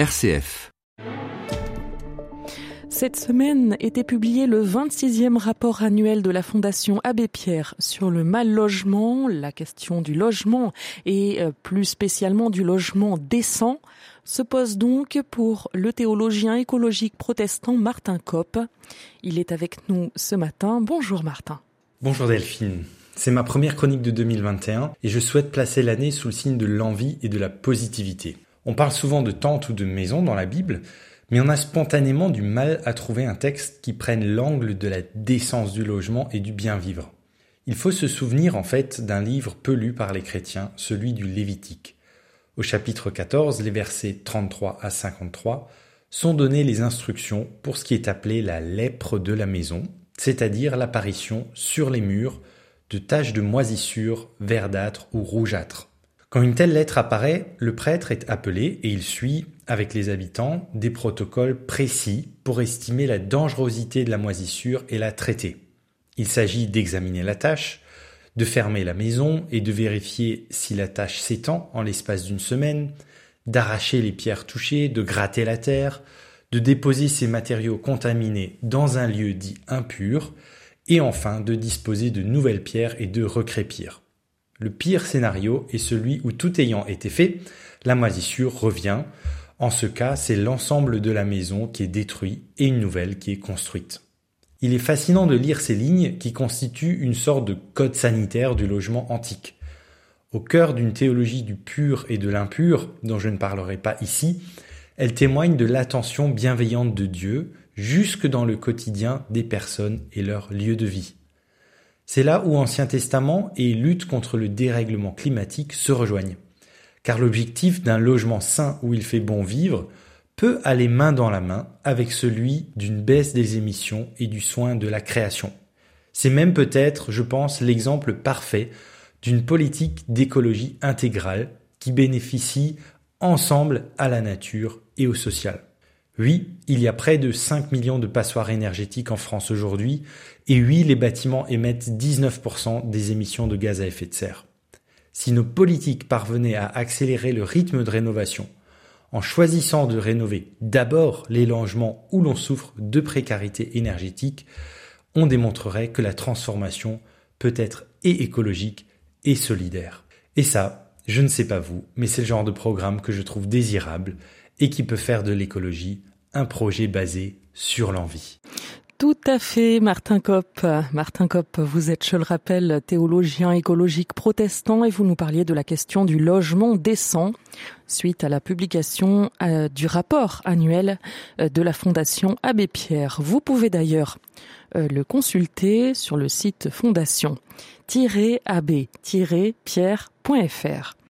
RCF. Cette semaine était publié le 26e rapport annuel de la Fondation Abbé Pierre sur le mal logement, la question du logement et euh, plus spécialement du logement décent se pose donc pour le théologien écologique protestant Martin Kopp. Il est avec nous ce matin. Bonjour Martin. Bonjour Delphine. C'est ma première chronique de 2021 et je souhaite placer l'année sous le signe de l'envie et de la positivité. On parle souvent de tente ou de maison dans la Bible, mais on a spontanément du mal à trouver un texte qui prenne l'angle de la décence du logement et du bien vivre. Il faut se souvenir en fait d'un livre peu lu par les chrétiens, celui du Lévitique. Au chapitre 14, les versets 33 à 53 sont données les instructions pour ce qui est appelé la lèpre de la maison, c'est-à-dire l'apparition sur les murs de taches de moisissure verdâtres ou rougeâtres. Quand une telle lettre apparaît, le prêtre est appelé et il suit, avec les habitants, des protocoles précis pour estimer la dangerosité de la moisissure et la traiter. Il s'agit d'examiner la tâche, de fermer la maison et de vérifier si la tâche s'étend en l'espace d'une semaine, d'arracher les pierres touchées, de gratter la terre, de déposer ces matériaux contaminés dans un lieu dit impur, et enfin de disposer de nouvelles pierres et de recrépir. Le pire scénario est celui où tout ayant été fait, la moisissure revient. En ce cas, c'est l'ensemble de la maison qui est détruit et une nouvelle qui est construite. Il est fascinant de lire ces lignes qui constituent une sorte de code sanitaire du logement antique. Au cœur d'une théologie du pur et de l'impur, dont je ne parlerai pas ici, elles témoignent de l'attention bienveillante de Dieu jusque dans le quotidien des personnes et leur lieu de vie. C'est là où Ancien Testament et lutte contre le dérèglement climatique se rejoignent. Car l'objectif d'un logement sain où il fait bon vivre peut aller main dans la main avec celui d'une baisse des émissions et du soin de la création. C'est même peut-être, je pense, l'exemple parfait d'une politique d'écologie intégrale qui bénéficie ensemble à la nature et au social. Oui, il y a près de 5 millions de passoires énergétiques en France aujourd'hui, et oui, les bâtiments émettent 19% des émissions de gaz à effet de serre. Si nos politiques parvenaient à accélérer le rythme de rénovation, en choisissant de rénover d'abord les logements où l'on souffre de précarité énergétique, on démontrerait que la transformation peut être et écologique et solidaire. Et ça, je ne sais pas vous, mais c'est le genre de programme que je trouve désirable et qui peut faire de l'écologie un projet basé sur l'envie. Tout à fait, Martin Kopp. Martin Kopp, vous êtes, je le rappelle, théologien écologique protestant et vous nous parliez de la question du logement décent suite à la publication euh, du rapport annuel euh, de la Fondation Abbé Pierre. Vous pouvez d'ailleurs euh, le consulter sur le site fondation-abbé-pierre.fr.